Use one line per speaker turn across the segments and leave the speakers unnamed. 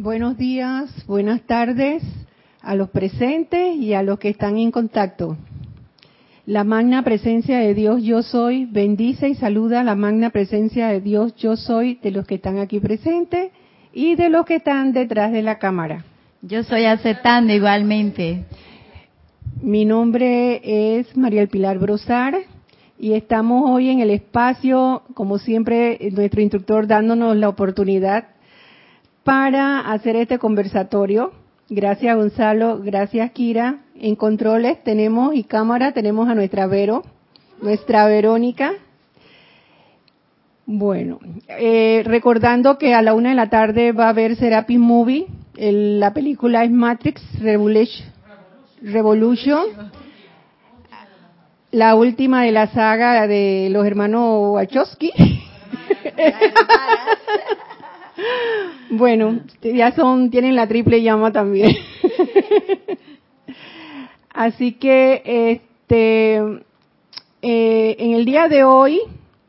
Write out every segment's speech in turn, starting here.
Buenos días, buenas tardes a los presentes y a los que están en contacto. La magna presencia de Dios yo soy bendice y saluda la magna presencia de Dios yo soy de los que están aquí presentes y de los que están detrás de la cámara.
Yo soy aceptando igualmente.
Mi nombre es María El Pilar Brosar y estamos hoy en el espacio, como siempre, nuestro instructor dándonos la oportunidad para hacer este conversatorio. Gracias Gonzalo, gracias Kira. En controles tenemos y cámara tenemos a nuestra Vero, nuestra Verónica. Bueno, eh, recordando que a la una de la tarde va a haber Serapis Movie, la película es Matrix Revolution, Revolution, la última de la saga de los hermanos Wachowski. Bueno, ya son, tienen la triple llama también. Así que, este, eh, en el día de hoy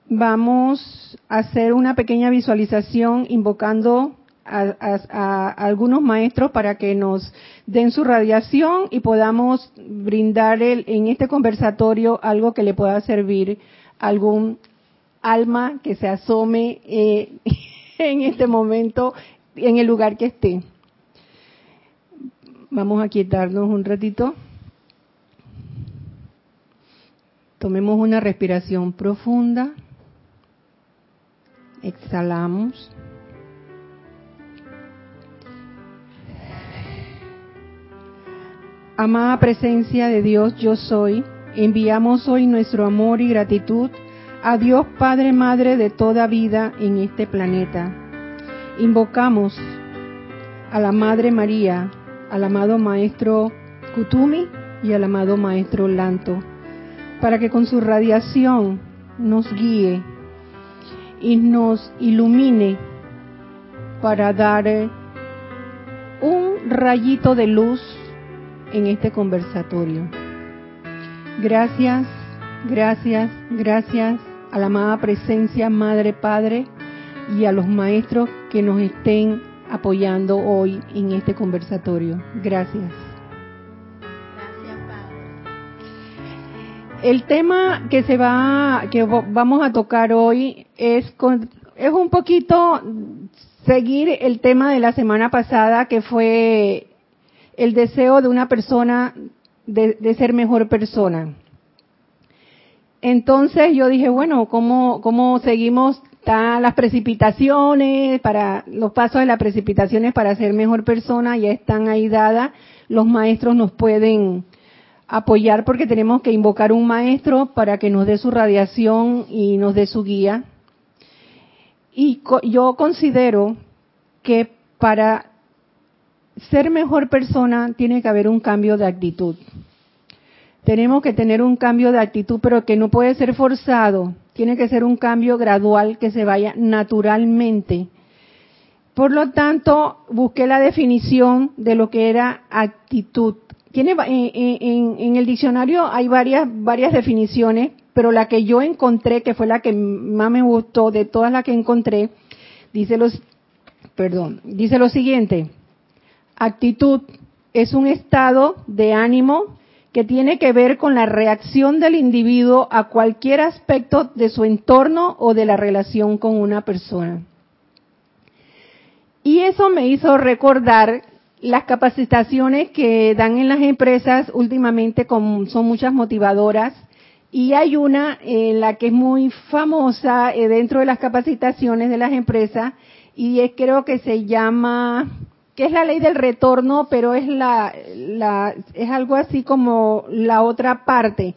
vamos a hacer una pequeña visualización invocando a, algunos maestros para que nos den su radiación y podamos brindar en este conversatorio algo que le pueda servir a algún alma que se asome eh, en este momento en el lugar que esté. Vamos a quietarnos un ratito. Tomemos una respiración profunda. Exhalamos. Amada presencia de Dios, yo soy, enviamos hoy nuestro amor y gratitud a Dios Padre Madre de toda vida en este planeta. Invocamos a la Madre María, al amado Maestro Kutumi y al amado Maestro Lanto, para que con su radiación nos guíe y nos ilumine para dar un rayito de luz en este conversatorio. Gracias, gracias, gracias a la amada presencia Madre Padre y a los maestros que nos estén apoyando hoy en este conversatorio. Gracias. Gracias, Padre. El tema que se va, que vamos a tocar hoy es es un poquito seguir el tema de la semana pasada que fue el deseo de una persona de ser mejor persona. Entonces yo dije, bueno, ¿cómo, cómo seguimos están las precipitaciones, para los pasos de las precipitaciones para ser mejor persona ya están ahí dadas. Los maestros nos pueden apoyar porque tenemos que invocar un maestro para que nos dé su radiación y nos dé su guía. Y yo considero que para ser mejor persona tiene que haber un cambio de actitud tenemos que tener un cambio de actitud, pero que no puede ser forzado. Tiene que ser un cambio gradual que se vaya naturalmente. Por lo tanto, busqué la definición de lo que era actitud. Tiene, en, el diccionario hay varias, varias definiciones, pero la que yo encontré, que fue la que más me gustó de todas las que encontré, dice los, perdón, dice lo siguiente: actitud es un estado de ánimo que tiene que ver con la reacción del individuo a cualquier aspecto de su entorno o de la relación con una persona. Y eso me hizo recordar las capacitaciones que dan en las empresas últimamente, son muchas motivadoras, y hay una en la que es muy famosa eh, dentro de las capacitaciones de las empresas, y es creo que se llama que es la ley del retorno, pero es la, es algo así como la otra parte.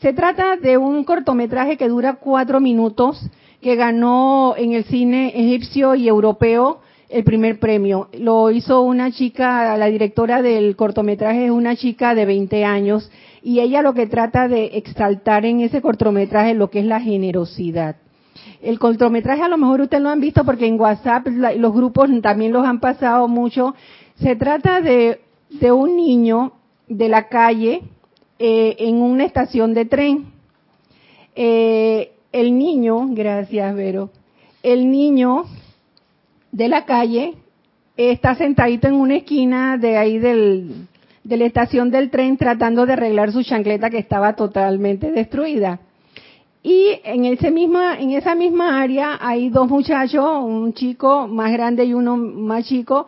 Se trata de un cortometraje que dura cuatro minutos, que ganó en el cine egipcio y europeo el primer premio. Lo hizo una chica, la directora del cortometraje es una chica de 20 años, y ella lo que trata de exaltar en ese cortometraje lo que es la generosidad. El cortometraje a lo mejor ustedes lo han visto porque en WhatsApp los grupos también los han pasado mucho. Se trata de, un niño de la calle eh, en una estación de tren. Eh, el niño, gracias Vero, el niño de la calle está sentadito en una esquina de ahí del, de la estación del tren tratando de arreglar su chancleta que estaba totalmente destruida. Y en, ese misma, en esa misma área hay dos muchachos, un chico más grande y uno más chico,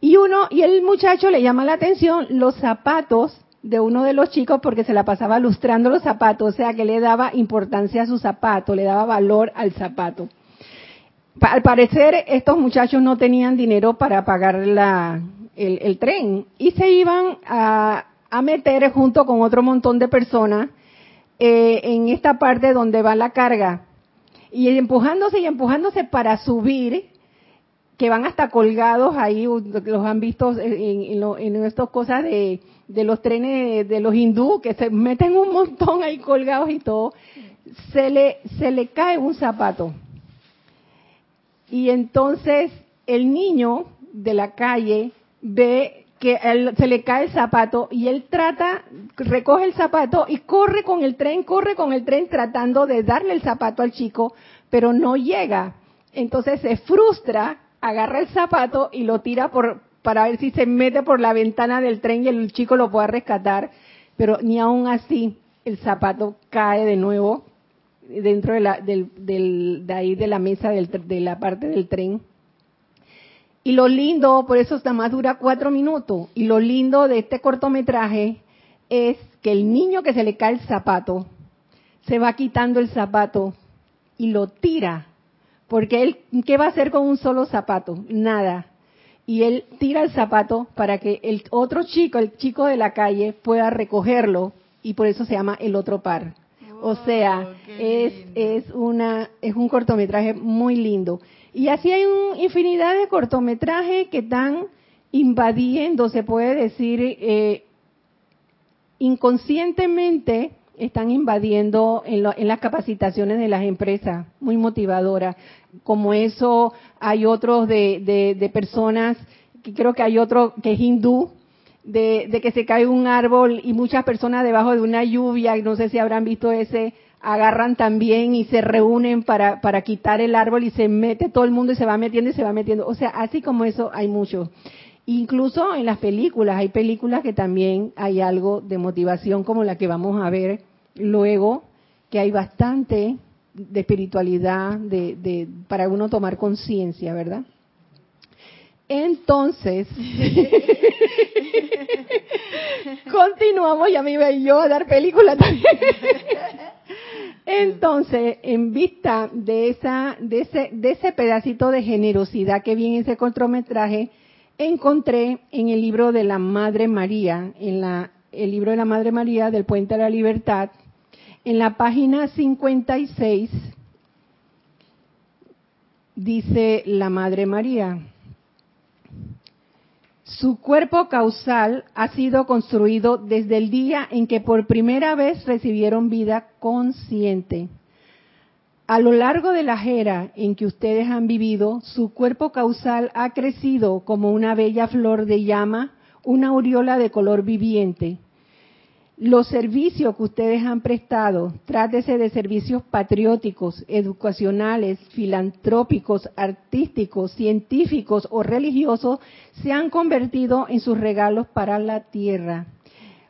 y uno, y el muchacho le llama la atención los zapatos de uno de los chicos porque se la pasaba lustrando los zapatos, o sea que le daba importancia a su zapato, le daba valor al zapato. Al parecer estos muchachos no tenían dinero para pagar la, el, tren y se iban a, a meter junto con otro montón de personas eh, en esta parte donde va la carga y empujándose y empujándose para subir, que van hasta colgados ahí, los han visto en, en, estas cosas de, de, los trenes de los hindú, que se meten un montón ahí colgados y todo, se le, se le cae un zapato. Y entonces el niño de la calle ve que se le cae el zapato y él trata, recoge el zapato y corre con el tren, corre con el tren tratando de darle el zapato al chico, pero no llega. Entonces se frustra, agarra el zapato y lo tira por, para ver si se mete por la ventana del tren y el chico lo pueda rescatar, pero ni aún así el zapato cae de nuevo dentro de la, del, de ahí de la mesa de la parte del tren y lo lindo, por eso nada más dura cuatro minutos, y lo lindo de este cortometraje es que el niño que se le cae el zapato, se va quitando el zapato y lo tira. Porque él, ¿qué va a hacer con un solo zapato? Nada. Y él tira el zapato para que el otro chico, el chico de la calle, pueda recogerlo y por eso se llama el otro par. o sea, es, es, una, es un cortometraje muy lindo. Y así hay una infinidad de cortometrajes que están invadiendo, se puede decir, eh, inconscientemente están invadiendo en, las capacitaciones de las empresas, muy motivadoras. Como eso, hay otros de, personas, que creo que hay otro que es hindú, de, de, que se cae un árbol y muchas personas debajo de una lluvia, no sé si habrán visto ese, agarran también y se reúnen para, para quitar el árbol y se mete todo el mundo y se va metiendo y se va metiendo. O sea, así como eso hay mucho. Incluso en las películas, hay películas que también hay algo de motivación como la que vamos a ver luego, que hay bastante de espiritualidad, de, de para uno tomar conciencia, ¿verdad? Entonces, continuamos, ya me iba yo a dar película también. Entonces, en vista de esa, de ese, de ese pedacito de generosidad que vi en ese cortometraje, encontré en el libro de la Madre María, en la, el libro de la Madre María del Puente a la Libertad, en la página 56, dice la Madre María, su cuerpo causal ha sido construido desde el día en que por primera vez recibieron vida consciente. A lo largo de la era en que ustedes han vivido, su cuerpo causal ha crecido como una bella flor de llama, una aureola de color viviente, los servicios que ustedes han prestado, trátese de servicios patrióticos, educacionales, filantrópicos, artísticos, científicos o religiosos, se han convertido en sus regalos para la tierra.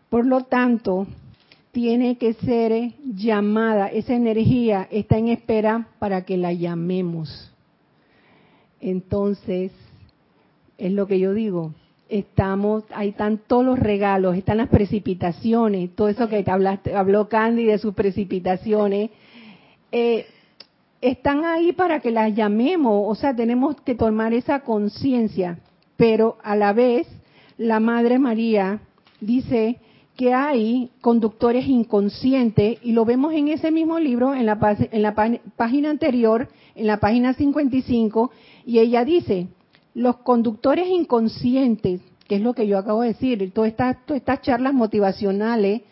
Por lo tanto, tiene que ser llamada, esa energía está en espera para que la llamemos. Entonces, es lo que yo digo, estamos, ahí están todos los regalos, están las precipitaciones, todo eso que hablaste, habló Candy de sus precipitaciones, eh, están ahí para que las llamemos, o sea, tenemos que tomar esa conciencia, pero a la vez la Madre María dice que hay conductores inconscientes y lo vemos en ese mismo libro, en la, en la página anterior, en la página 55, y ella dice, los conductores inconscientes, que es lo que yo acabo de decir, todas estas, charlas motivacionales,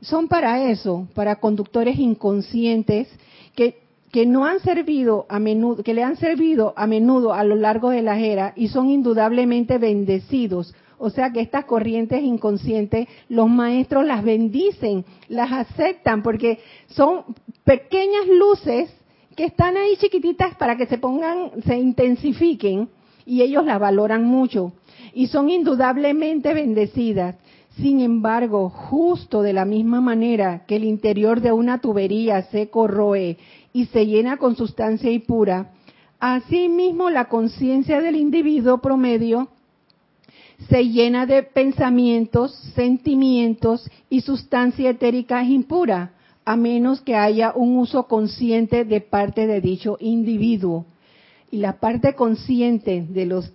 son para eso, para conductores inconscientes que, que no han servido a menudo, que le han servido a menudo a lo largo de la era y son indudablemente bendecidos. O sea que estas corrientes inconscientes, los maestros las bendicen, las aceptan, porque son pequeñas luces que están ahí chiquititas para que se pongan, se intensifiquen y ellos la valoran mucho y son indudablemente bendecidas. Sin embargo, justo de la misma manera que el interior de una tubería se corroe y se llena con sustancia impura, asimismo la conciencia del individuo promedio se llena de pensamientos, sentimientos y sustancia etérica impura, a menos que haya un uso consciente de parte de dicho individuo. Y la parte consciente de los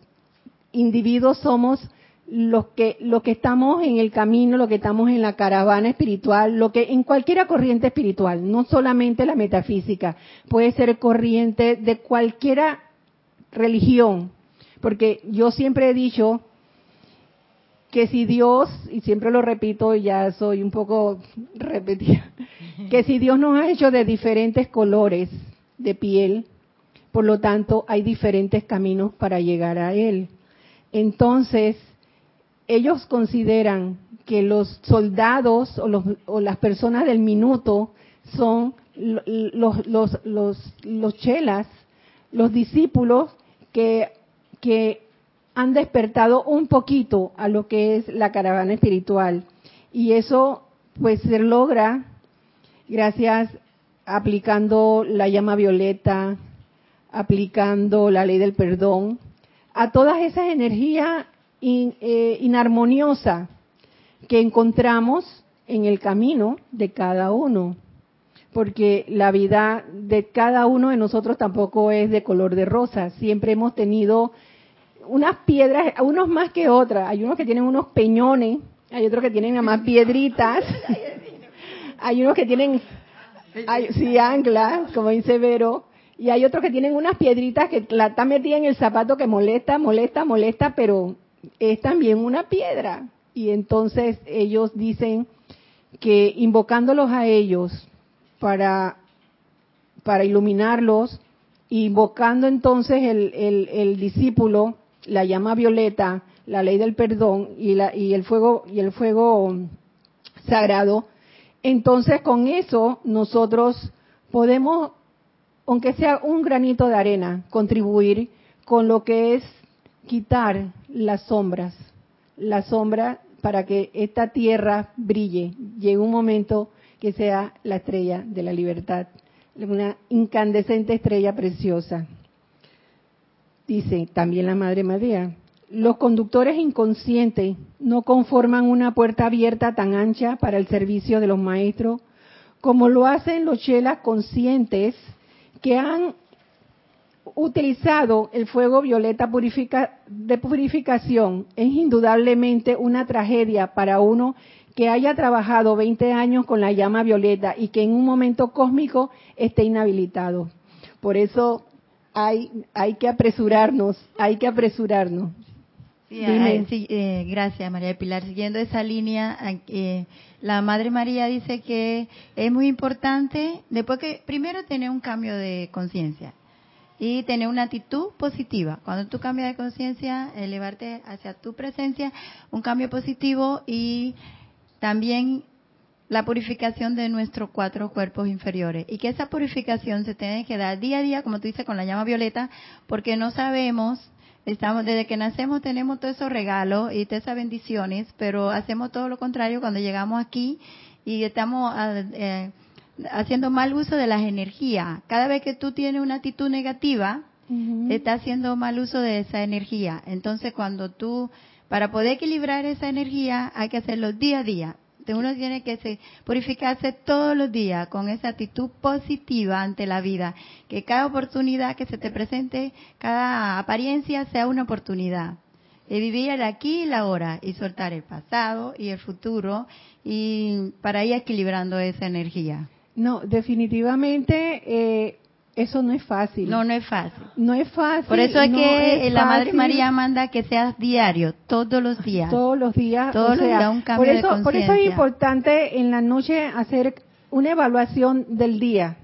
individuos somos los que, los que estamos en el camino, los que estamos en la caravana espiritual, lo que en cualquier corriente espiritual, no solamente la metafísica, puede ser corriente de cualquiera religión, porque yo siempre he dicho que si Dios, y siempre lo repito, y ya soy un poco repetida, que si Dios nos ha hecho de diferentes colores de piel, por lo tanto hay diferentes caminos para llegar a Él. Entonces, ellos consideran que los soldados o, los, o las personas del minuto son los, los, los, los chelas, los discípulos que, que han despertado un poquito a lo que es la caravana espiritual. Y eso pues se logra gracias aplicando la llama violeta, aplicando la ley del perdón, a todas esas energías eh, inarmoniosas que encontramos en el camino de cada uno. Porque la vida de cada uno de nosotros tampoco es de color de rosa. Siempre hemos tenido unas piedras, unos más que otras. Hay unos que tienen unos peñones, hay otros que tienen nada más piedritas, hay unos que tienen, hay, sí, anclas, como dice Vero, y hay otros que tienen unas piedritas que la están metida en el zapato que molesta, molesta, molesta, pero es también una piedra. Y entonces ellos dicen que invocándolos a ellos para, para iluminarlos, invocando entonces el, el, el discípulo la llama violeta, la ley del perdón y, la, y el fuego y el fuego sagrado, entonces con eso nosotros podemos, aunque sea un granito de arena, contribuir con lo que es quitar las sombras, la sombra para que esta tierra brille, llegue un momento que sea la estrella de la libertad, una incandescente estrella preciosa. Dice también la Madre María, los conductores inconscientes no conforman una puerta abierta tan ancha para el servicio de los maestros como lo hacen los chelas conscientes que han utilizado el fuego violeta de purificación. Es indudablemente una tragedia para uno que haya trabajado 20 años con la llama violeta y que en un momento cósmico esté inhabilitado. Por eso hay, hay que apresurarnos, hay que apresurarnos.
Sí, eh, gracias María Pilar. Siguiendo esa línea, eh, la Madre María dice que es muy importante, después que primero tener un cambio de conciencia y tener una actitud positiva. Cuando tú cambias de conciencia, elevarte hacia tu presencia, un cambio positivo y también la purificación de nuestros cuatro cuerpos inferiores y que esa purificación se tiene que dar día a día, como tú dices, con la llama violeta, porque no sabemos, estamos desde que nacemos tenemos todos esos regalos y todas esas bendiciones, pero hacemos todo lo contrario cuando llegamos aquí y estamos ah, eh, haciendo mal uso de las energías. Cada vez que tú tienes una actitud negativa, estás haciendo mal uso de esa energía. Entonces, cuando tú, para poder equilibrar esa energía, hay que hacerlo día a día uno tiene que purificarse todos los días con esa actitud positiva ante la vida. Que cada oportunidad que se te presente, cada apariencia sea una oportunidad. De vivir el aquí y la ahora y soltar el pasado y el futuro y para ir equilibrando esa energía.
No, definitivamente eh, eso no es fácil.
No, no es fácil.
No es fácil.
Por eso es que la Madre María manda que seas diario, todos los días.
Todos los días.
Todos los días un cambio
por eso, Por eso es importante en la noche hacer una evaluación del día.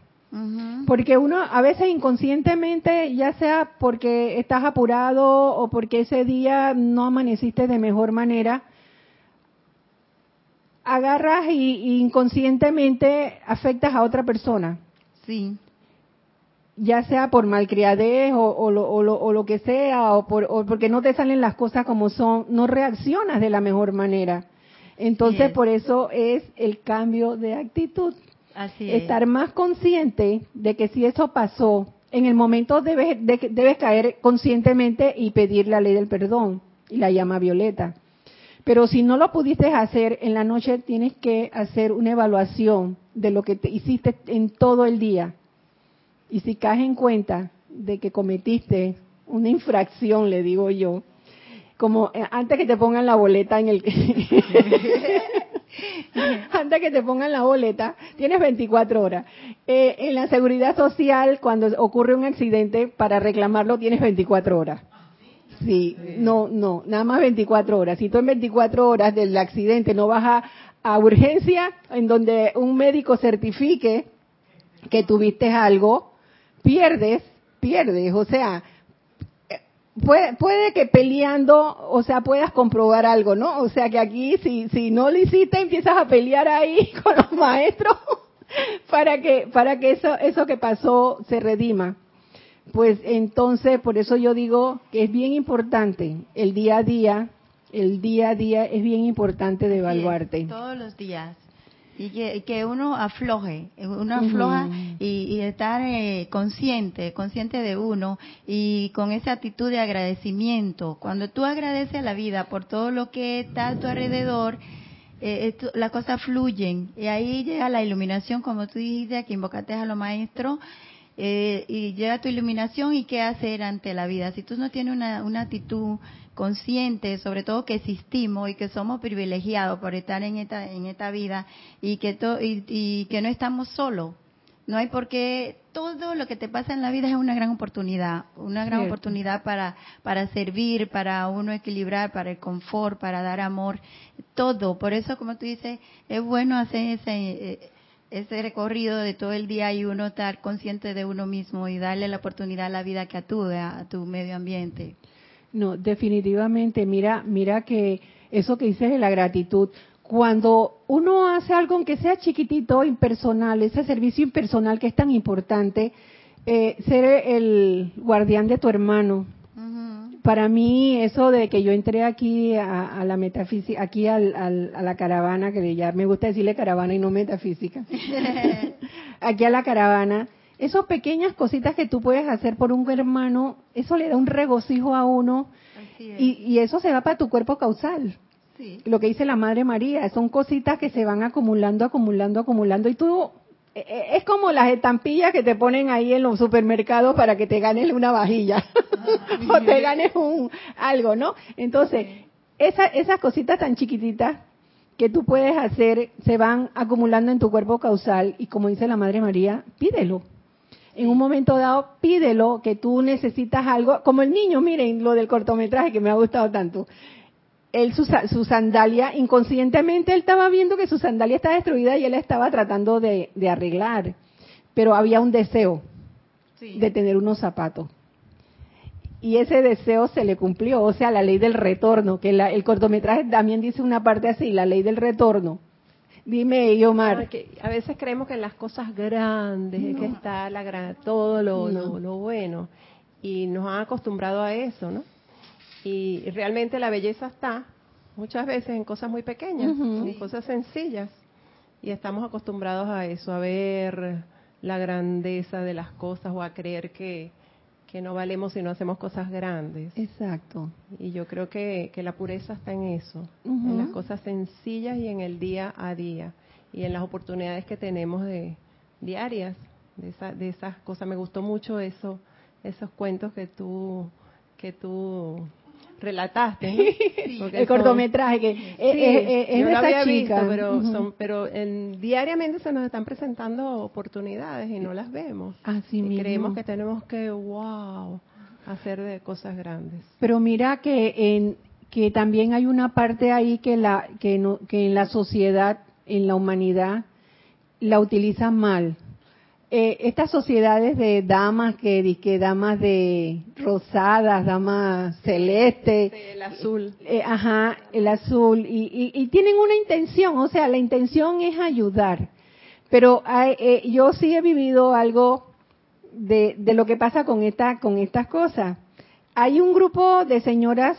Porque uno a veces inconscientemente, ya sea porque estás apurado o porque ese día no amaneciste de mejor manera, agarras y inconscientemente afectas a otra persona.
Sí
ya sea por malcriadez o, o, lo, o, lo, que sea, o, por, o porque no te salen las cosas como son, no reaccionas de la mejor manera. Entonces, por eso es el cambio de actitud.
Así
Estar más consciente de que si eso pasó, en el momento debes, debes caer conscientemente y pedir la ley del perdón y la llama violeta. Pero si no lo pudiste hacer en la noche, tienes que hacer una evaluación de lo que te hiciste en todo el día. Y si caes en cuenta de que cometiste una infracción, le digo yo, como eh, antes que te pongan la boleta en el antes que te pongan la boleta, tienes 24 horas. Eh, en la seguridad social, cuando ocurre un accidente, para reclamarlo tienes 24 horas. Sí, no, no, nada más 24 horas. Si tú en 24 horas del accidente no vas a, a urgencia, en donde un médico certifique que tuviste algo, pierdes, pierdes. O sea, puede, puede que peleando, o sea, puedas comprobar algo, ¿no? O sea, que aquí si, si no lo hiciste, empiezas a pelear ahí con los maestros para que, para que eso, eso que pasó se redima. Pues entonces, por eso yo digo que es bien importante el día a día, el día a día es bien importante de evaluarte.
todos los días y que, que uno afloje, uno afloja y, estar eh, consciente, consciente de uno y con esa actitud de agradecimiento. Cuando tú agradeces a la vida por todo lo que está a tu alrededor, eh, las cosas fluyen y ahí llega la iluminación, como tú dijiste, que invocaste a los maestros. Eh, y llega tu iluminación y qué hacer ante la vida. Si tú no tienes una, una actitud conscientes, sobre todo que existimos y que somos privilegiados por estar en esta, en esta vida y que, y, que no estamos solos. No hay por qué, todo lo que te pasa en la vida es una gran oportunidad, una gran oportunidad para, para servir, para uno equilibrar, para el confort, para dar amor, todo. Por eso, como tú dices, es bueno hacer ese, eh, ese recorrido de todo el día y uno estar consciente de uno mismo y darle la oportunidad a la vida que actúe a tu medio ambiente.
No, definitivamente, mira, mira que eso que dices de la gratitud, cuando uno hace algo aunque sea chiquitito, impersonal, ese servicio impersonal que es tan importante, eh, ser el guardián de tu hermano. Para mí eso de que yo entré aquí a, la metafísica, aquí a la caravana, que ya me gusta decirle caravana y no metafísica, aquí a la caravana, esas pequeñas cositas que tú puedes hacer por un hermano, eso le da un regocijo a uno y, eso se va para tu cuerpo causal. Lo que dice la Madre María, son cositas que se van acumulando, acumulando, acumulando y tú e, e, es como las estampillas que te ponen ahí en los supermercados para que te ganes una vajilla o te ganes un algo, ¿no? Entonces, esas cositas tan chiquititas que tú puedes hacer se van acumulando en tu cuerpo causal y como dice la Madre María, pídelo en un momento dado pídelo que tú necesitas algo, como el niño, miren lo del cortometraje que me ha gustado tanto. Él su, su sandalia, inconscientemente él estaba viendo que su sandalia estaba destruida y él estaba tratando de, arreglar, pero había un deseo de tener unos zapatos. Y ese deseo se le cumplió, o sea, la ley del retorno, que el cortometraje también dice una parte así, la ley del retorno Dime, Yomar.
a veces creemos que en las cosas grandes que está la gran, todo lo, lo, bueno y nos han acostumbrado a eso, ¿no? Y realmente la belleza está muchas veces en cosas muy pequeñas, en cosas sencillas. Y estamos acostumbrados a eso, a ver la grandeza de las cosas o a creer que, que no valemos si no hacemos cosas grandes.
Exacto.
Y yo creo que, la pureza está en eso, en las cosas sencillas y en el día a día y en las oportunidades que tenemos de diarias de, de esas cosas. Me gustó mucho eso, esos cuentos que tú que tú relataste,
el cortometraje que es, es, de esa chica.
pero son, pero diariamente se nos están presentando oportunidades y no las vemos.
Así
y creemos que tenemos que, wow, hacer de cosas grandes.
Pero mira que en que también hay una parte ahí que la que no, que en la sociedad, en la humanidad la utilizan mal eh, estas sociedades de damas que, que damas de rosadas, damas celestes,
el azul,
eh, ajá, el azul y, y, tienen una intención, o sea, la intención es ayudar. Pero eh, yo sí he vivido algo de, de lo que pasa con, esta, con estas cosas. Hay un grupo de señoras,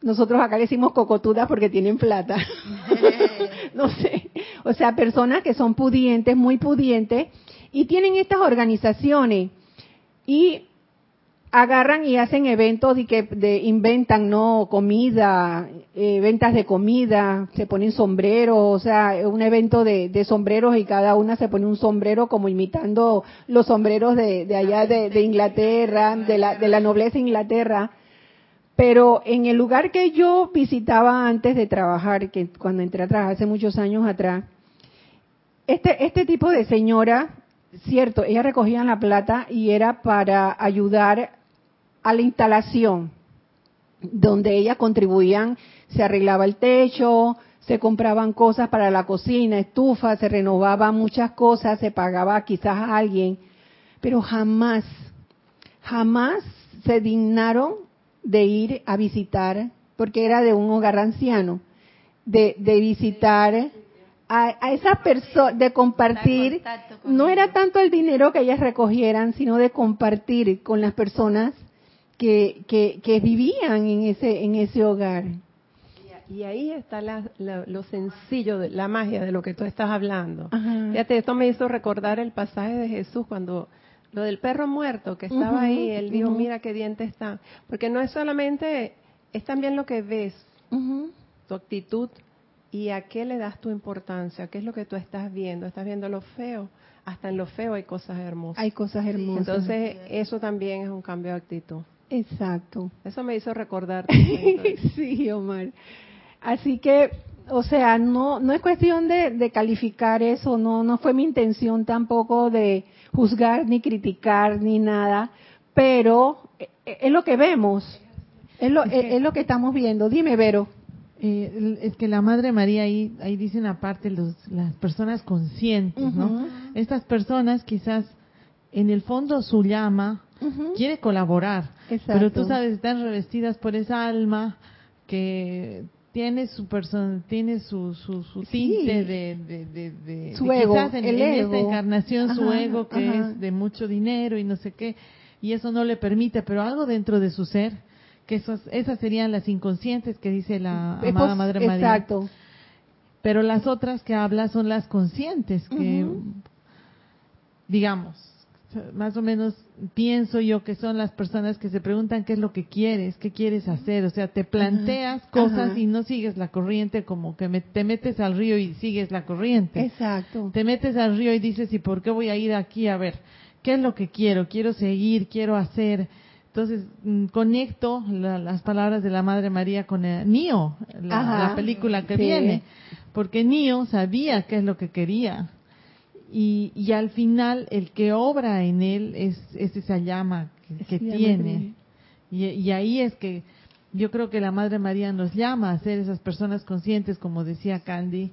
nosotros acá le decimos cocotudas porque tienen plata. no sé. O sea, personas que son pudientes, muy pudientes, y tienen estas organizaciones. Y agarran y hacen eventos y que de, inventan no comida eh, ventas de comida se ponen sombreros o sea un evento de, sombreros y cada una se pone un sombrero como imitando los sombreros de, allá de, de, Inglaterra de la de la nobleza Inglaterra pero en el lugar que yo visitaba antes de trabajar que cuando entré a trabajar hace muchos años atrás este este tipo de señora cierto, ellas recogían la plata y era para ayudar a la instalación, donde ellas contribuían, se arreglaba el techo, se compraban cosas para la cocina, estufa, se renovaban muchas cosas, se pagaba quizás a alguien, pero jamás, jamás se dignaron de ir a visitar, porque era de un hogar anciano, de, de visitar a, a esa persona, de compartir, no era tanto el dinero que ellas recogieran, sino de compartir con las personas que, que, vivían en ese, en ese hogar.
Y ahí está lo sencillo, de, la magia de lo que tú estás hablando. Fíjate, esto me hizo recordar el pasaje de Jesús cuando lo del perro muerto que estaba ahí, él dijo, mira qué diente está. Porque no es solamente, es también lo que ves, tu actitud y a qué le das tu importancia, qué es lo que tú estás viendo. ¿Estás viendo lo feo? Hasta en lo feo hay cosas hermosas.
Hay cosas hermosas.
Entonces, eso también es un cambio de actitud.
Exacto.
Eso me hizo recordar.
sí, Omar. Así que, o sea, no no es cuestión de, de, calificar eso, no no fue mi intención tampoco de juzgar ni criticar ni nada, pero eh, es lo que vemos, es lo, es, lo que estamos viendo. Dime, Vero.
Eh, es que la Madre María ahí, ahí dicen aparte los, las personas conscientes, ¿no? Estas personas quizás en el fondo su llama quiere colaborar, pero tú sabes, están revestidas por esa alma que tiene su persona, tiene su, su, su tinte de, de, de,
su ego,
quizás en, esta encarnación su ego que es de mucho dinero y no sé qué, y eso no le permite, pero algo dentro de su ser, que esos, esas serían las inconscientes que dice la amada Madre María. Exacto. Pero las otras que habla son las conscientes, que, digamos, más o menos pienso yo que son las personas que se preguntan qué es lo que quieres, qué quieres hacer, o sea, te planteas cosas y no sigues la corriente como que te metes al río y sigues la corriente.
Exacto.
Te metes al río y dices, ¿y por qué voy a ir aquí a ver? ¿Qué es lo que quiero? Quiero seguir, quiero hacer. Entonces, mm, conecto las palabras de la Madre María con el Nio, la, película que viene, porque Nio sabía qué es lo que quería y, y, al final el que obra en él es, esa llama que, tiene. Y, ahí es que yo creo que la Madre María nos llama a ser esas personas conscientes, como decía Candy,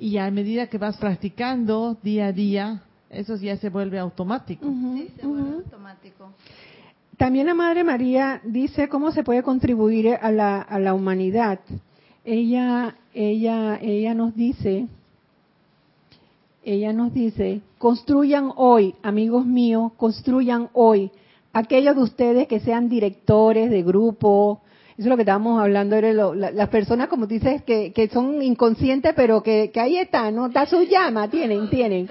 y a medida que vas practicando día a día, eso ya se vuelve automático.
sí, se vuelve automático.
También la Madre María dice cómo se puede contribuir a la, a la humanidad. Ella, ella, ella nos dice ella nos dice, construyan hoy, amigos míos, construyan hoy. Aquellos de ustedes que sean directores de grupo, eso es lo que estábamos hablando, las personas, como dices, que, que son inconscientes, pero que, que ahí están, ¿no? Está su llama, tienen, tienen.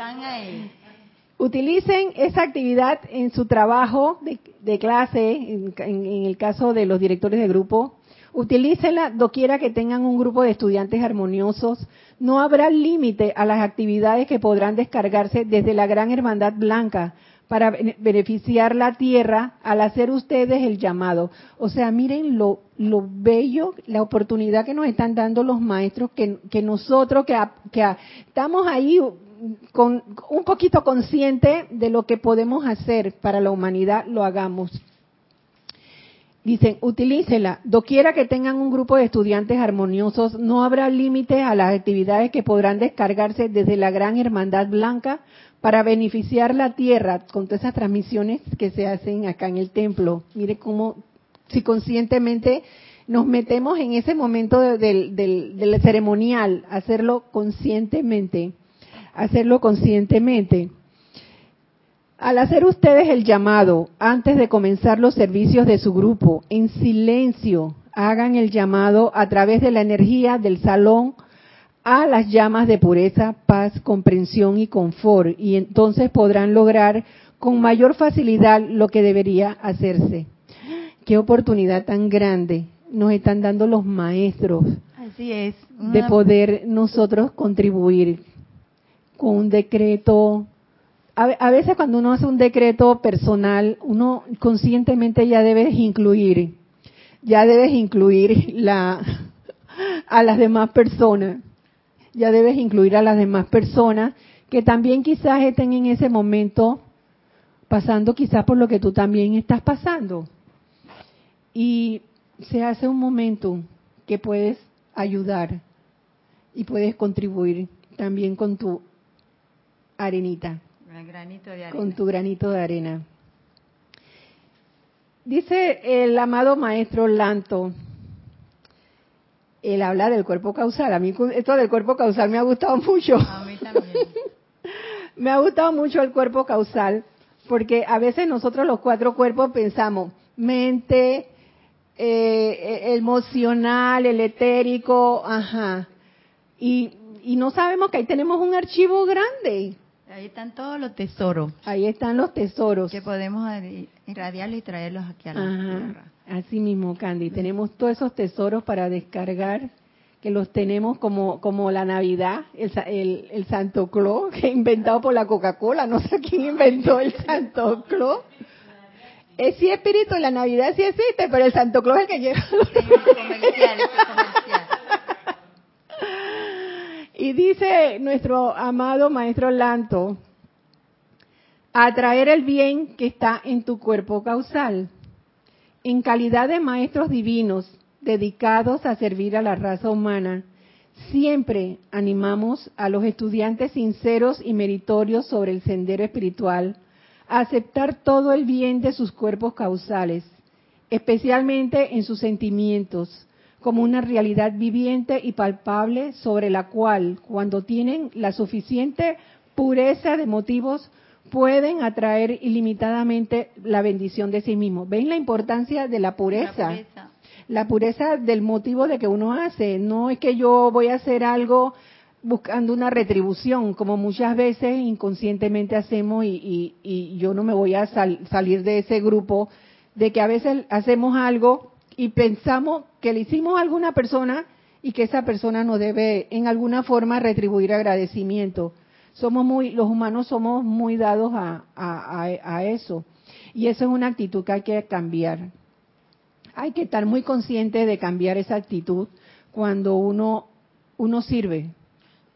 Utilicen esa actividad en su trabajo de, clase, en, en, el caso de los directores de grupo. Utilícenla doquiera que tengan un grupo de estudiantes armoniosos, no habrá límite a las actividades que podrán descargarse desde la Gran Hermandad Blanca para beneficiar la tierra al hacer ustedes el llamado. O sea, miren lo, lo bello, la oportunidad que nos están dando los maestros, que, que nosotros que, que estamos ahí con, un poquito conscientes de lo que podemos hacer para la humanidad, lo hagamos. Dicen, utilícela. Doquiera que tengan un grupo de estudiantes armoniosos, no habrá límite a las actividades que podrán descargarse desde la Gran Hermandad Blanca para beneficiar la tierra con todas esas transmisiones que se hacen acá en el templo. Mire cómo, si conscientemente nos metemos en ese momento del, del ceremonial, hacerlo conscientemente, hacerlo conscientemente. Al hacer ustedes el llamado antes de comenzar los servicios de su grupo, en silencio, hagan el llamado a través de la energía del salón a las llamas de pureza, paz, comprensión y confort, y entonces podrán lograr con mayor facilidad lo que debería hacerse. Qué oportunidad tan grande nos están dando los maestros
Así es.
de poder nosotros contribuir con un decreto. A, veces cuando uno hace un decreto personal, uno conscientemente ya debes incluir, ya debes incluir la, a las demás personas, ya debes incluir a las demás personas que también quizás estén en ese momento pasando quizás por lo que tú también estás pasando. Y se hace un momento que puedes ayudar y puedes contribuir también con tu arenita, con tu granito de arena. Dice el amado maestro Lanto, él habla del cuerpo causal. A mí esto del cuerpo causal me ha gustado mucho.
A mí también.
me ha gustado mucho el cuerpo causal porque a veces nosotros los cuatro cuerpos pensamos mente, eh, emocional, el etérico, ajá. Y, y no sabemos que ahí tenemos un archivo grande.
Ahí están todos los tesoros.
Ahí están los tesoros.
Que podemos irradiarlos y traerlos aquí a la tierra.
Así mismo, Candy. Tenemos todos esos tesoros para descargar, que los tenemos como, como la Navidad, el, el, el Santo Claus, que inventado por la Coca-Cola. No sé quién inventó el Santo Claus. Es sí espíritu, la Navidad sí existe, pero el Santo Claus es el que lleva. Y dice nuestro amado maestro Lanto, atraer el bien que está en tu cuerpo causal. En calidad de maestros divinos dedicados a servir a la raza humana, siempre animamos a los estudiantes sinceros y meritorios sobre el sendero espiritual aceptar todo el bien de sus cuerpos causales, especialmente en sus sentimientos, como una realidad viviente y palpable sobre la cual, cuando tienen la suficiente pureza de motivos, pueden atraer ilimitadamente la bendición de sí mismos. ¿Ven la importancia de la pureza? La pureza. La pureza del motivo de que uno hace. No es que yo voy a hacer algo buscando una retribución, como muchas veces inconscientemente hacemos y, yo no me voy a salir de ese grupo, de que a veces hacemos algo y pensamos que le hicimos a alguna persona y que esa persona nos debe en alguna forma retribuir agradecimiento. Somos muy, los humanos somos muy dados a, a eso. Y eso es una actitud que hay que cambiar. Hay que estar muy consciente de cambiar esa actitud cuando uno, uno sirve,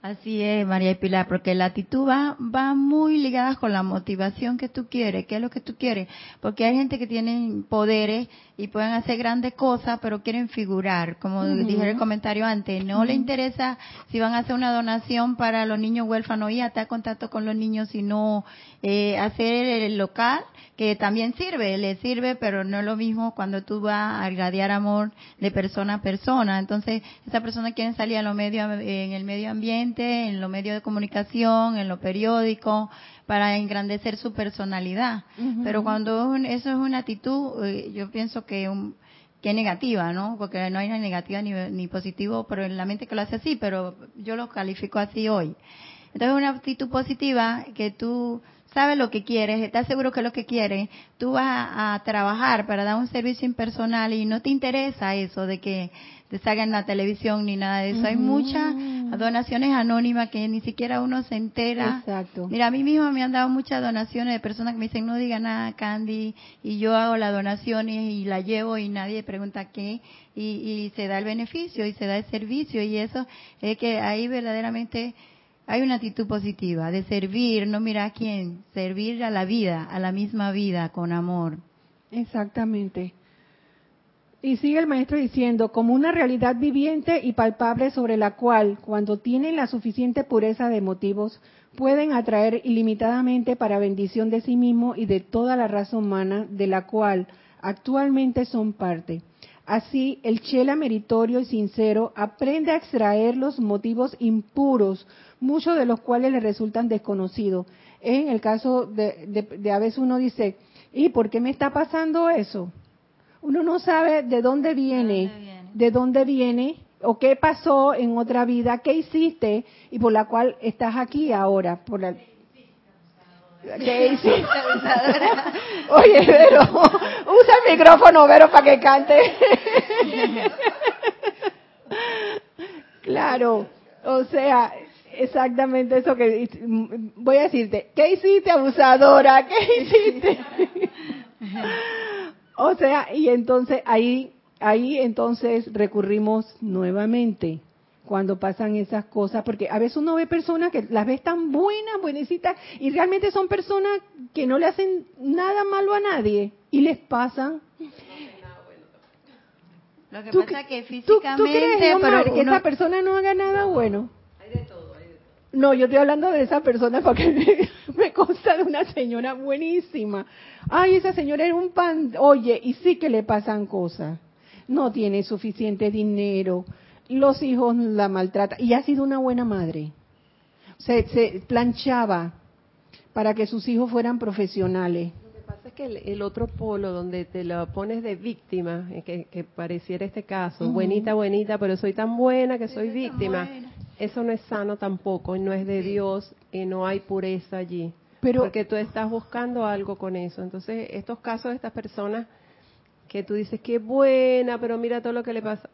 Así es, María y Pilar, porque la actitud va, va muy ligada con la motivación que tú quieres, qué es lo que tú quieres, porque hay gente que tiene poderes y pueden hacer grandes cosas, pero quieren figurar, como dije en el comentario antes, no le interesa si van a hacer una donación para los niños huérfanos y estar en contacto con los niños, sino eh, hacer el local, que también sirve, le sirve, pero no es lo mismo cuando tú vas a irradiar amor de persona a persona. Entonces, esa persona quiere salir a lo medio, en el medio ambiente, en los medios de comunicación, en los periódicos, para engrandecer su personalidad. Pero cuando eso es una actitud, eh, yo pienso que un, que es negativa, ¿no? Porque no hay ni negativa ni, ni positivo, pero en la mente que lo hace así, pero yo lo califico así hoy. Entonces, una actitud positiva que tú sabes lo que quieres, estás seguro que es lo que quieres, tú vas a, trabajar para dar un servicio impersonal y no te interesa eso de que te salga en la televisión ni nada de eso. Hay muchas donaciones anónimas que ni siquiera uno se entera.
Exacto.
Mira, a mí mismo me han dado muchas donaciones de personas que me dicen, no diga nada, Candy, y yo hago las donaciones y la llevo y nadie pregunta qué, y, y se da el beneficio y se da el servicio, y eso es que ahí verdaderamente hay una actitud positiva de servir, no mira a quién, servir a la vida, a la misma vida, con amor.
Exactamente. Y sigue el maestro diciendo, como una realidad viviente y palpable sobre la cual, cuando tienen la suficiente pureza de motivos, pueden atraer ilimitadamente para bendición de sí mismo y de toda la raza humana de la cual actualmente son parte. Así, el chela meritorio y sincero aprende a extraer los motivos impuros, muchos de los cuales le resultan desconocidos. En el caso de, de, a veces uno dice, ¿y por qué me está pasando eso? Uno no sabe de dónde viene, de dónde viene o qué pasó en otra vida, qué hiciste y por la cual estás aquí ahora. Por la... ¿Qué hiciste? Oye, Vero, usa el micrófono, Vero, para que cante. claro, o sea, exactamente eso que voy a decirte. ¿Qué hiciste, abusadora? ¿Qué hiciste? o sea, y entonces ahí ahí entonces recurrimos nuevamente cuando pasan esas cosas, porque a veces uno ve personas que las ves tan buenas, buenecitas, y realmente son personas que no le hacen nada malo a nadie, y les pasan.
Lo que pasa es que físicamente...
¿tú, que esa persona no haga nada bueno? Hay de todo, hay de todo. No, yo estoy hablando de esa persona porque me, consta de una señora buenísima. Ay, esa señora era un pan... Oye, y sí que le pasan cosas no tiene suficiente dinero, los hijos la maltratan y ha sido una buena madre. Se, se planchaba para que sus hijos fueran profesionales.
Lo que pasa es que el, otro polo donde te lo pones de víctima, eh, que, pareciera este caso, buenita, buenita, pero soy tan buena que soy víctima, eso no es sano tampoco, y no es de Dios, y no hay pureza allí. Pero, porque tú estás buscando algo con eso. Entonces, estos casos de estas personas que tú dices que buena, pero mira todo lo que le pasa.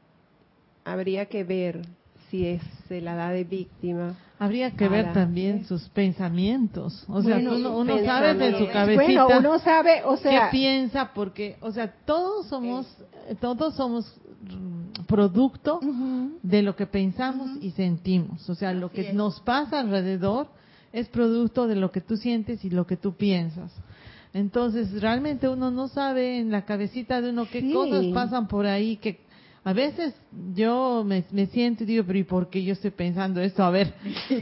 Habría que ver si es, se la da de víctima.
Habría que ver también sus pensamientos. O sea, uno, sabe de su cabecita.
Bueno, uno sabe, o sea,
qué piensa, porque, o sea, todos somos, todos somos producto de lo que pensamos y sentimos. O sea, lo que nos pasa alrededor es producto de lo que tú sientes y lo que tú piensas. Entonces, realmente uno no sabe en la cabecita de uno qué cosas pasan por ahí, que a veces yo me, siento y digo, pero ¿y por qué yo estoy pensando esto? A ver,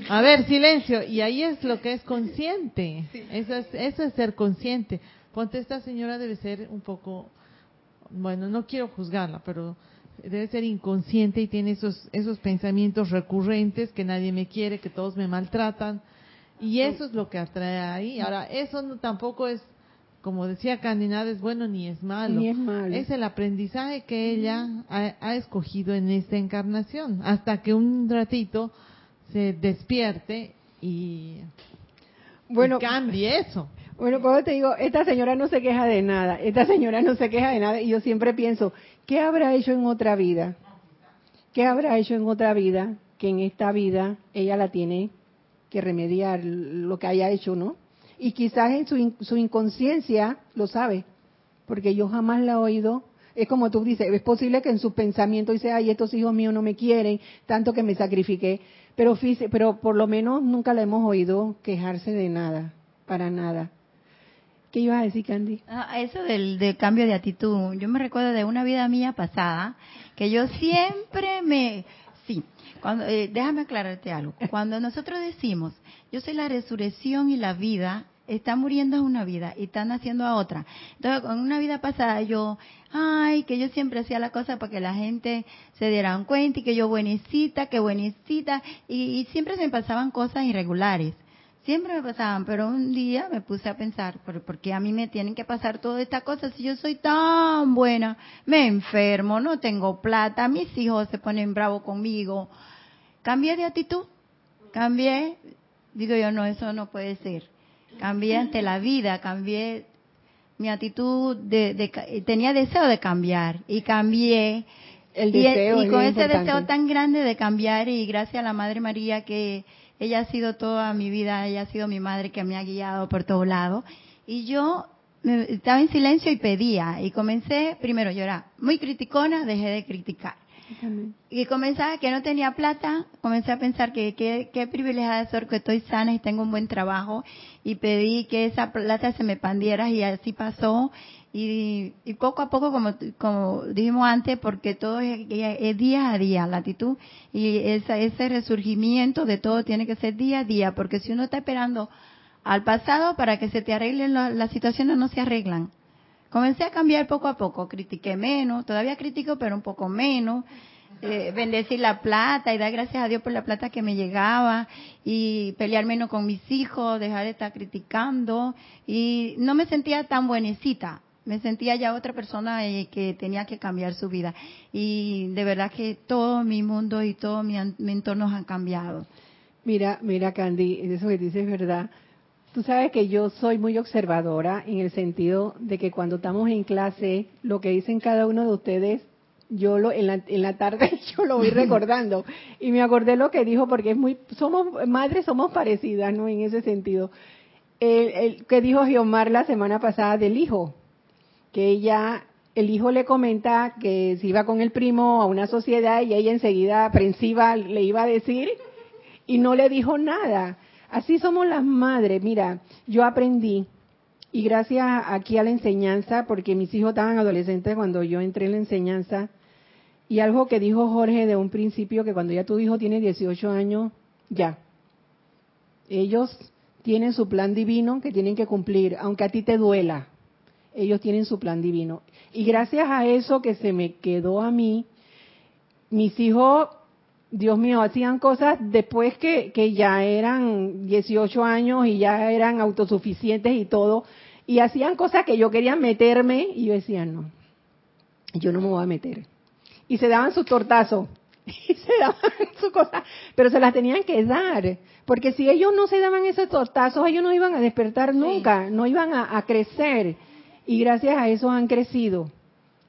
a ver, silencio. Y ahí es lo que es consciente. Eso, es, eso es ser consciente. Ponte, esta señora debe ser un poco, bueno, no quiero juzgarla, pero debe ser inconsciente y tiene esos, esos pensamientos recurrentes que nadie me quiere, que todos me maltratan. Y eso es lo que atrae ahí. Ahora, eso no, tampoco es como decía Candy, nada es bueno ni es malo.
Ni es malo.
Es el aprendizaje que ella ha, escogido en esta encarnación, hasta que un ratito se despierte y, bueno, cambie eso.
Bueno, como te digo, esta señora no se queja de nada, esta señora no se queja de nada y yo siempre pienso, ¿qué habrá hecho en otra vida? ¿Qué habrá hecho en otra vida que en esta vida ella la tiene que remediar lo que haya hecho, ¿no? y quizás en su, su inconsciencia lo sabe, porque yo jamás la he oído. Es como tú dices, es posible que en su pensamiento dice, ay, estos hijos míos no me quieren, tanto que me sacrifiqué, pero, pero por lo menos nunca la hemos oído quejarse de nada, para nada. ¿Qué ibas a decir, Candy?
Ah, eso del, cambio de actitud. Yo me recuerdo de una vida mía pasada que yo siempre me... Sí, cuando, eh, déjame aclararte algo. Cuando nosotros decimos, yo soy la resurrección y la vida, está muriendo a una vida y está naciendo a otra. Entonces, en una vida pasada yo, ay, que yo siempre hacía la cosa para que la gente se dieran cuenta y que yo buenecita, que buenecita, y, siempre se me pasaban cosas irregulares. Siempre me pasaban, pero un día me puse a pensar, ¿por, qué a mí me tienen que pasar todas estas cosas si yo soy tan buena? Me enfermo, no tengo plata, mis hijos se ponen bravos conmigo. Cambié de actitud, cambié, digo yo, no, eso no puede ser cambié ante la vida, cambié mi actitud, de, tenía deseo de cambiar y cambié.
El deseo
y, con ese deseo tan grande de cambiar y gracias a la Madre María que ella ha sido toda mi vida, ella ha sido mi madre que me ha guiado por todo lado. Y yo estaba en silencio y pedía y comencé primero a llorar. Muy criticona, dejé de criticar. Y comenzaba que no tenía plata, comencé a pensar que qué privilegiada soy que estoy sana y tengo un buen trabajo y pedí que esa plata se me pandiera y así pasó. Y, poco a poco, como, como dijimos antes, porque todo es, día a día, la actitud y ese resurgimiento de todo tiene que ser día a día, porque si uno está esperando al pasado para que se te arreglen las situaciones, no se arreglan Comencé a cambiar poco a poco, critiqué menos, todavía critico, pero un poco menos. Eh, bendecir la plata y dar gracias a Dios por la plata que me llegaba y pelear menos con mis hijos, dejar de estar criticando y no me sentía tan buenecita, me sentía ya otra persona eh, que tenía que cambiar su vida. Y de verdad que todo mi mundo y todo mi, mi entorno han cambiado.
Mira, mira Candy, eso que dices es verdad. Tú sabes que yo soy muy observadora en el sentido de que cuando estamos en clase, lo que dicen cada uno de ustedes yo lo en la, en la tarde yo lo voy recordando. Y me acordé lo que dijo porque es muy somos madres somos parecidas no en ese sentido. El, que dijo Giomar la semana pasada del hijo que ella el hijo le comenta que si iba con el primo a una sociedad y ella enseguida aprensiva le iba a decir y no le dijo nada así somos las madres mira yo aprendí y gracias aquí a la enseñanza, porque mis hijos estaban adolescentes cuando yo entré en la enseñanza, y algo que dijo Jorge de un principio, que cuando ya tu hijo tiene 18 años, ya. Ellos tienen su plan divino que tienen que cumplir, aunque a ti te duela. Ellos tienen su plan divino. Y gracias a eso que se me quedó a mí, mis hijos, Dios mío, hacían cosas después que, que ya eran 18 años y ya eran autosuficientes y todo, y hacían cosas que yo quería meterme y yo decía, no, yo no me voy a meter y se daban su tortazo y se daban su cosa, pero se las tenían que dar, porque si ellos no se daban esos tortazos, ellos no iban a despertar nunca, no iban a, crecer, y gracias a eso han crecido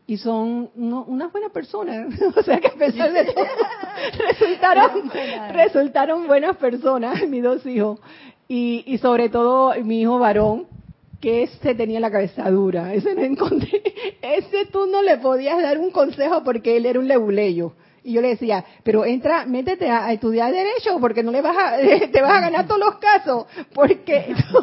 y son unas buenas personas, o sea que a pesar de todo resultaron resultaron buenas personas mis dos hijos. Y, y sobre todo mi hijo varón que ese tenía la cabeza dura, ese no encontré, ese tú no le podías dar un consejo porque él era un lebuleyo. Y yo le decía, pero entra, métete a, estudiar derecho porque no le vas a, te vas a ganar todos los casos. Porque tú,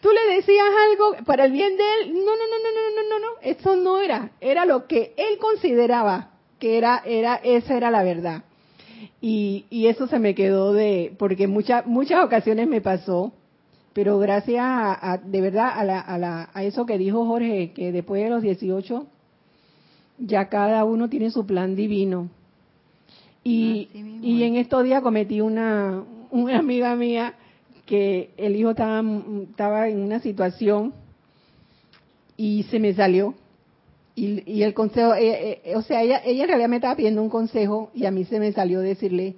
tú, le decías algo para el bien de él. No, no, no, no, no, no, no, no. Eso no era. Era lo que él consideraba que era, era, esa era la verdad. Y, y eso se me quedó de, porque muchas, muchas ocasiones me pasó pero gracias a, a, de verdad a, la, a, la, a eso que dijo Jorge, que después de los 18 ya cada uno tiene su plan divino y, y en estos días cometí una, una amiga mía que el hijo estaba, estaba en una situación y se me salió. Y, y el consejo, eh, eh, o sea, ella, ella en realidad me estaba pidiendo un consejo y a mí se me salió decirle,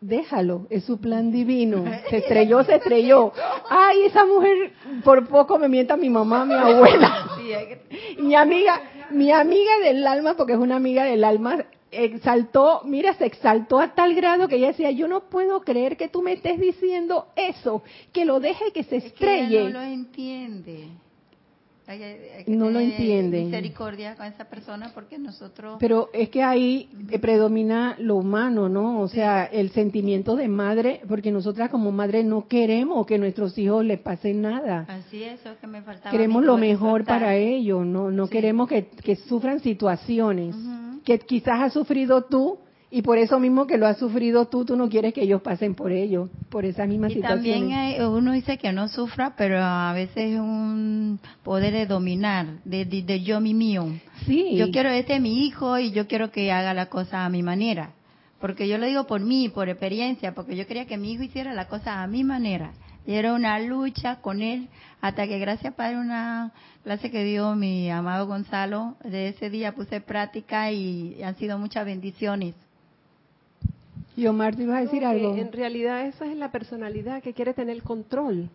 déjalo, es su plan divino. Se estrelló, se estrelló. Ay, esa mujer por poco me mienta mi mamá, mi abuela. Mi amiga, mi amiga del alma, porque es una amiga del alma, exaltó, mira, se exaltó a tal grado que ella decía, yo no puedo creer que tú me estés diciendo eso, que lo deje que se estrelle.
no lo entiende
no lo entienden.
Misericordia con esa persona porque nosotros.
Pero es que ahí predomina lo humano, ¿no? O sea, el sentimiento de madre, porque nosotras como madre no queremos que nuestros hijos les pasen nada.
Así es, eso que me faltaba.
Queremos lo mejor para ellos, no, no queremos que, sufran situaciones que quizás has sufrido tú y por eso mismo que lo has sufrido tú, tú no quieres que ellos pasen por ello, por esa misma y
También uno dice que no sufra, pero a veces es un poder de dominar, de, de, yo mi mío. Sí. Yo quiero este mi hijo y yo quiero que haga la cosa a mi manera. Porque yo lo digo por mí, por experiencia, porque yo quería que mi hijo hiciera la cosa a mi manera. Y era una lucha con él hasta que gracias para una clase que dio mi amado Gonzalo, de ese día puse práctica y han sido muchas bendiciones.
Y Omar, ¿te ibas a decir algo?
En realidad esa es la personalidad que quiere tener control.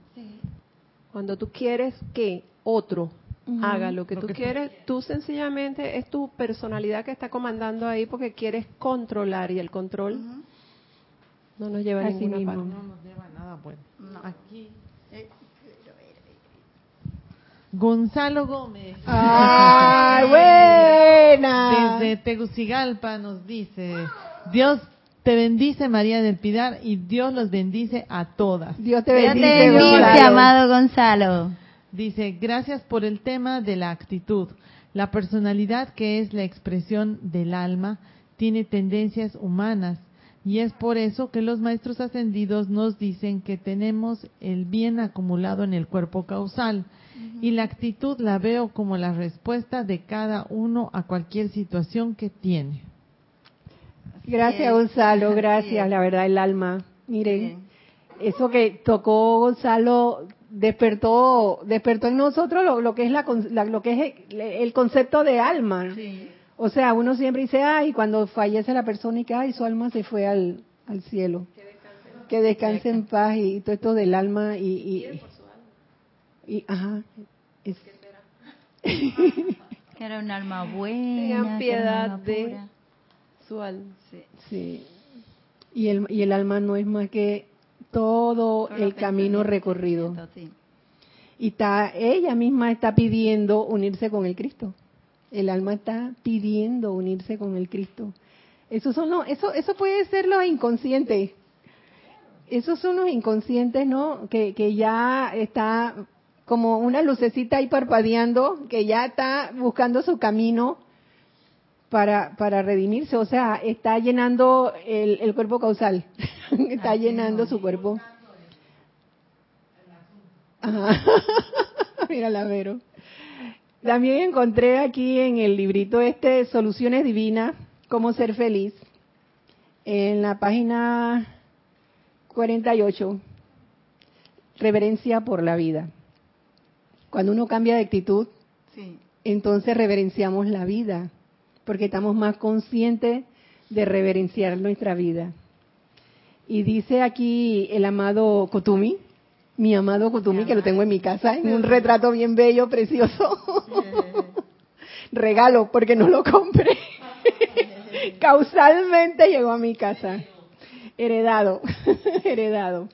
Cuando tú quieres que otro haga lo que tú quieres, tú sencillamente es tu personalidad que está comandando ahí porque quieres controlar y el control no nos lleva a ninguna parte.
No nos lleva a nada bueno. Aquí. Gonzalo Gómez.
¡Ay, buena!
Desde Tegucigalpa nos dice, Dios te bendice María del Pilar y Dios los bendice a todas.
Dios te bendice,
amado Gonzalo.
Dice, gracias por el tema de la actitud. La personalidad que es la expresión del alma tiene tendencias humanas y es por eso que los maestros ascendidos nos dicen que tenemos el bien acumulado en el cuerpo causal. y la actitud la veo como la respuesta de cada uno a cualquier situación que tiene.
Gracias, Gonzalo, gracias, la verdad, el alma. Miren, eso que tocó Gonzalo despertó despertó en nosotros lo, que es la, lo que es el, concepto de alma. O sea, uno siempre dice, ay, cuando fallece la persona y que, ay, su alma se fue al, al cielo. Que descanse, en paz y, todo esto del alma y... y, y ajá. Es,
que era un alma buena.
Tengan piedad de su alma.
Sí. Y el, y el alma no es más que todo el camino recorrido. Y está, ella misma está pidiendo unirse con el Cristo. El alma está pidiendo unirse con el Cristo. Eso, son eso, eso puede ser los inconscientes. Esos son los inconscientes, ¿no? Que, que ya está como una lucecita ahí parpadeando, que ya está buscando su camino para, para redimirse. O sea, está llenando el, el cuerpo causal, está llenando su cuerpo. Mira la Vero. También encontré aquí en el librito este Soluciones Divinas, cómo ser feliz, en la página 48, reverencia por la vida. Cuando uno cambia de actitud, entonces reverenciamos la vida, porque estamos más conscientes de reverenciar nuestra vida. Y dice aquí el amado Kotumi, mi amado Kutumi, que lo tengo en mi casa, en un retrato bien bello, precioso. Regalo, porque no lo compré. Causalmente llegó a mi casa. Heredado, heredado.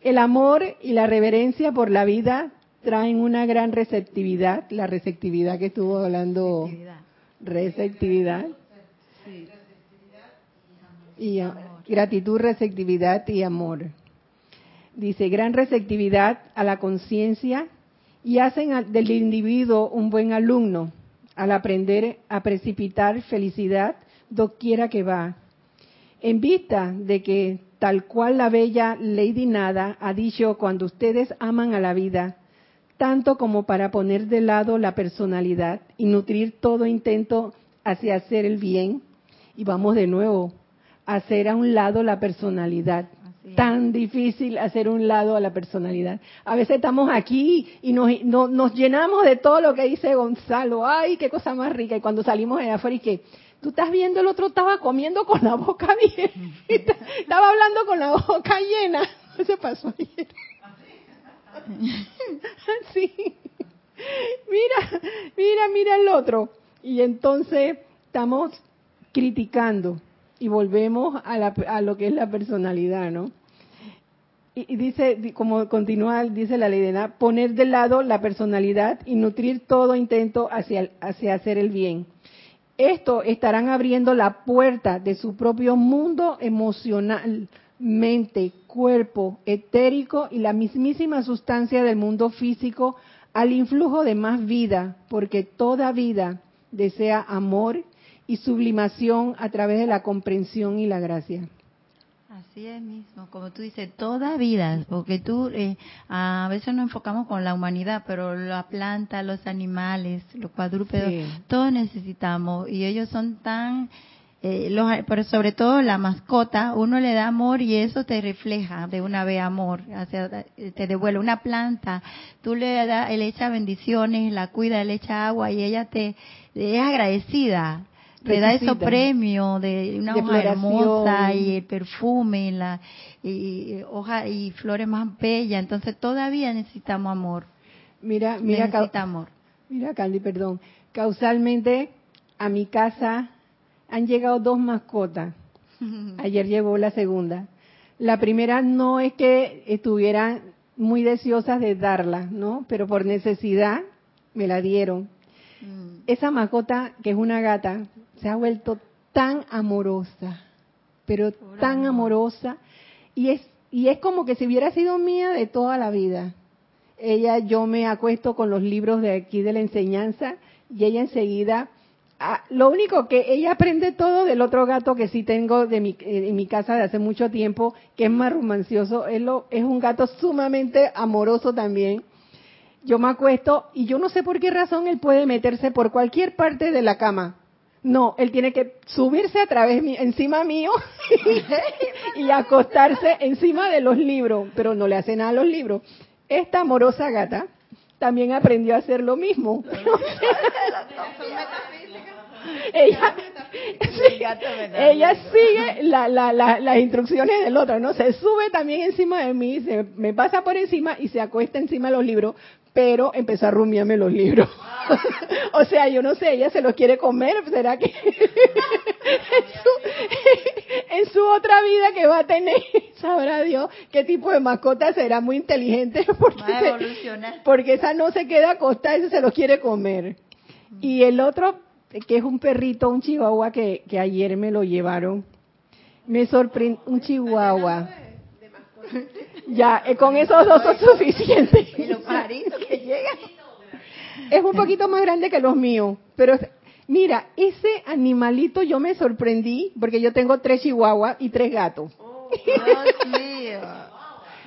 El amor y la reverencia por la vida traen una gran receptividad, la receptividad que estuvo hablando. Receptividad. Y gratitud, receptividad y amor dice, gran receptividad a la conciencia y hacen del individuo un buen alumno al aprender a precipitar felicidad doquiera que va. En vista de que, tal cual la bella Lady Nada ha dicho cuando ustedes aman a la vida, tanto como para poner de lado la personalidad y nutrir todo intento hacia hacer el bien, y vamos de nuevo, hacer a un lado la personalidad tan difícil hacer un lado a la personalidad. A veces estamos aquí y nos, nos llenamos de todo lo que dice Gonzalo. Ay, qué cosa más rica. Y cuando salimos de afuera y que tú estás viendo el otro estaba comiendo con la boca bien. estaba hablando con la boca llena. Eso pasó ayer. sí. Mira, mira, mira el otro. Y entonces estamos criticando y volvemos a, la, a, lo que es la personalidad, ¿no? y, dice, como continúa, dice la ley de nada, poner de lado la personalidad y nutrir todo intento hacia, hacia hacer el bien. Esto estarán abriendo la puerta de su propio mundo emocional, mente, cuerpo, etérico y la mismísima sustancia del mundo físico al influjo de más vida, porque toda vida desea amor y sublimación a través de la comprensión y la gracia.
Así es mismo, como tú dices, toda vida, porque tú eh, a veces nos enfocamos con la humanidad, pero la planta, los animales, los cuadrúpedos, todos necesitamos y ellos son tan, eh, los, pero sobre todo la mascota, uno le da amor y eso te refleja de una vez amor, hacia, te devuelve una planta, tú le das, le echas bendiciones, la cuida, le echas agua y ella te es agradecida te da esos premios de una hoja hermosa y el perfume y la y, hoja y flores más bellas entonces todavía necesitamos amor.
Mira mira amor. mira Candy perdón. Causalmente a mi casa han llegado dos mascotas. Ayer llegó la segunda. La primera no es que estuvieran muy deseosas de darla no pero por necesidad me la dieron. Mm. esa mascota que es una gata se ha vuelto tan amorosa, pero tan amorosa, y es, y es como que si hubiera sido mía de toda la vida. Ella, yo me acuesto con los libros de aquí de la enseñanza, y ella enseguida, ah, lo único que ella aprende todo del otro gato que sí tengo de mi, en mi casa de hace mucho tiempo, que es más romancioso, es, lo, es un gato sumamente amoroso también. yo me acuesto y yo no sé por qué razón él puede meterse por cualquier parte de la cama. No, él tiene que subirse a través encima mío y acostarse encima de los libros, pero no le hace nada a los libros. Esta amorosa gata también aprendió a hacer lo mismo. ella, ella sigue las instrucciones del otro, ¿no? Se sube también encima de mí, se me pasa por encima y se acuesta encima de los libros, pero empezó a rumiarme los libros. o sea, yo no sé, ella se los quiere comer, ¿será que en, su, otra vida que va a tener, sabrá Dios qué tipo de mascota será muy inteligente porque, porque esa no se queda acostada, ese se los quiere comer. Y el otro que es un perrito, un chihuahua que, que ayer me lo llevaron. Me sorprendió, un chihuahua. Ya, eh, con esos dos son suficientes. que llegan. Es un poquito más grande que los míos, pero mira, ese animalito yo me sorprendí porque yo tengo tres chihuahuas y tres gatos. Oh,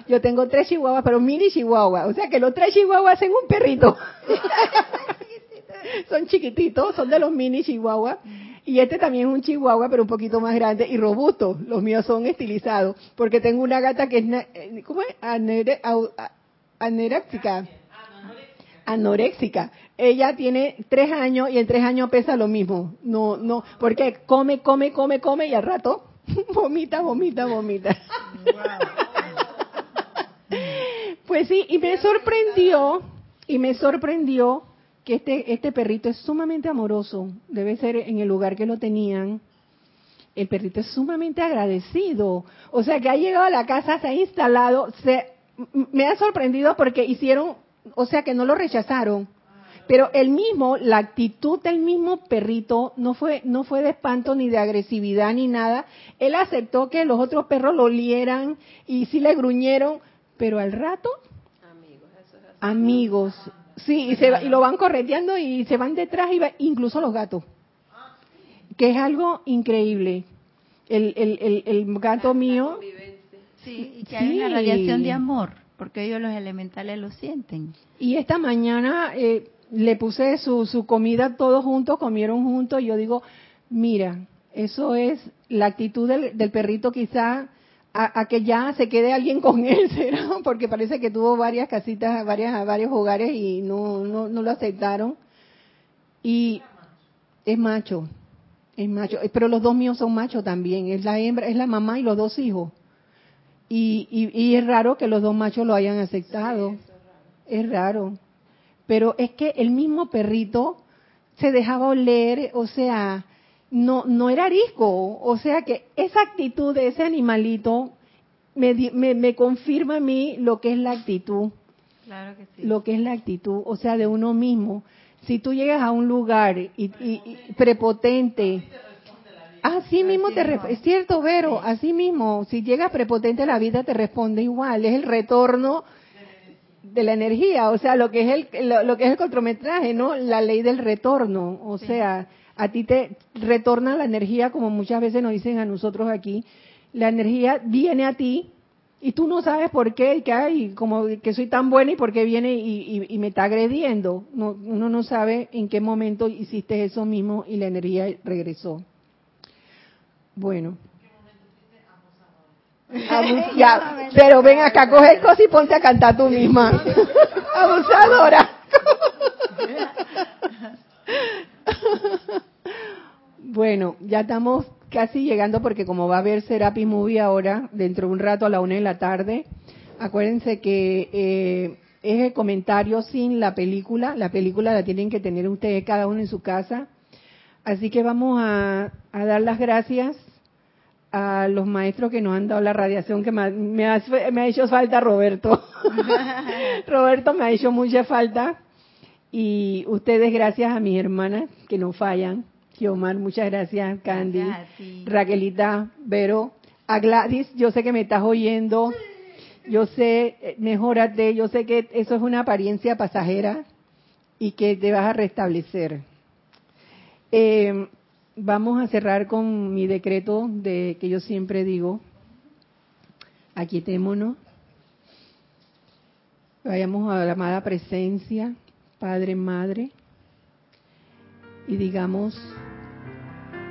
yo tengo tres chihuahuas, pero mini chihuahua, o sea que los tres chihuahuas hacen un perrito. son chiquititos, son de los mini chihuahua. Y este también es un chihuahua, pero un poquito más grande y robusto. Los míos son estilizados, porque tengo una gata que es, eh, ¿cómo es? anoréxica. Anoréxica. Ella tiene tres años y en tres años pesa lo mismo. No, no, porque come, come, come, come y al rato vomita, vomita, vomita. Pues sí, y me sorprendió, y me sorprendió que este, este perrito es sumamente amoroso, debe ser en el lugar que lo tenían. El perrito es sumamente agradecido. O sea, que ha llegado a la casa, se ha instalado, se, me ha sorprendido porque hicieron, o sea, que no lo rechazaron. Pero el mismo, la actitud del mismo perrito no fue, no fue de espanto ni de agresividad ni nada. Él aceptó que los otros perros lo olieran y sí le gruñeron, pero al rato, amigos, amigos Sí, y, se, y lo van correteando y se van detrás, y incluso los gatos. Que es algo increíble. El, el, el, gato mío.
Sí, y que hay una radiación de amor, porque ellos los elementales lo sienten.
Y esta mañana eh, le puse su, su comida todos juntos, comieron juntos, y yo digo, mira, eso es la actitud del, del perrito quizá a, que ya se quede alguien con él, ¿será? Porque parece que tuvo varias casitas, varias, varios hogares y no, no, no lo aceptaron. Y es macho, es macho, pero los dos míos son machos también, es la hembra, es la mamá y los dos hijos. Y, y, es raro que los dos machos lo hayan aceptado, es raro. Pero es que el mismo perrito se dejaba oler, o sea, no, no era arisco. O sea que esa actitud de ese animalito me, me, confirma a mí lo que es la actitud. Claro que sí. Lo que es la actitud, o sea, de uno mismo. Si tú llegas a un lugar y, prepotente, así mismo te responde, es cierto, Vero, así mismo, si llegas prepotente la vida te responde igual, es el retorno de la energía, o sea, lo que es el lo, que es el contrometraje, ¿no? La ley del retorno, o sea, a ti te retorna la energía, como muchas veces nos dicen a nosotros aquí, la energía viene a ti y tú no sabes por qué y que hay como que soy tan buena y por qué viene y, me está agrediendo. No, uno no sabe en qué momento hiciste eso mismo y la energía regresó. Bueno. ya, pero ven acá, coge el coso y ponte a cantar tú misma. Abusadora. Bueno, ya estamos casi llegando porque como va a haber Serapi Movie ahora, dentro de un rato a la una de la tarde, acuérdense que eh, es el comentario sin la película, la película la tienen que tener ustedes cada uno en su casa. Así que vamos a, dar las gracias a los maestros que nos han dado la radiación que me me ha hecho falta Roberto. Roberto me ha hecho mucha falta. Y ustedes gracias a mis hermanas que no fallan Omar, muchas gracias, Candy. Raquelita, Vero, a Gladys, yo sé que me estás oyendo, yo sé, eh, mejórate, yo sé que eso es una apariencia pasajera y que te vas a restablecer. Eh, vamos a cerrar con mi decreto de que yo siempre digo, aquietémonos Vayamos a la amada presencia, Padre, Madre, y digamos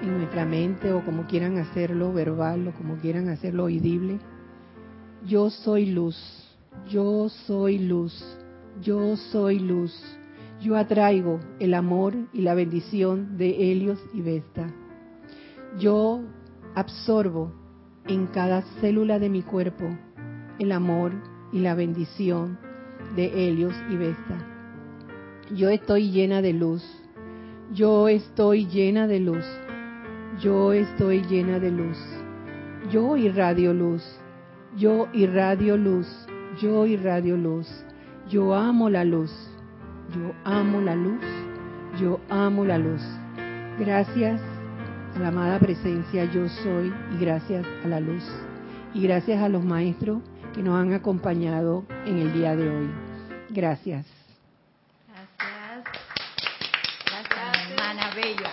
en nuestra mente o como quieran hacerlo verbal o como quieran hacerlo audible, yo soy luz, yo soy luz, yo soy luz, yo atraigo el amor y la bendición de Helios y Vesta. Yo absorbo en cada célula de mi cuerpo el amor y la bendición de Helios y Vesta. Yo estoy llena de luz. Yo estoy llena de luz. Yo estoy llena de luz. Yo irradio luz. Yo irradio luz. Yo irradio luz. Yo amo la luz. Yo amo la luz. Yo amo la luz. Gracias a la amada presencia yo soy y gracias a la luz. Y gracias a los maestros que nos han acompañado en el día de hoy. Gracias.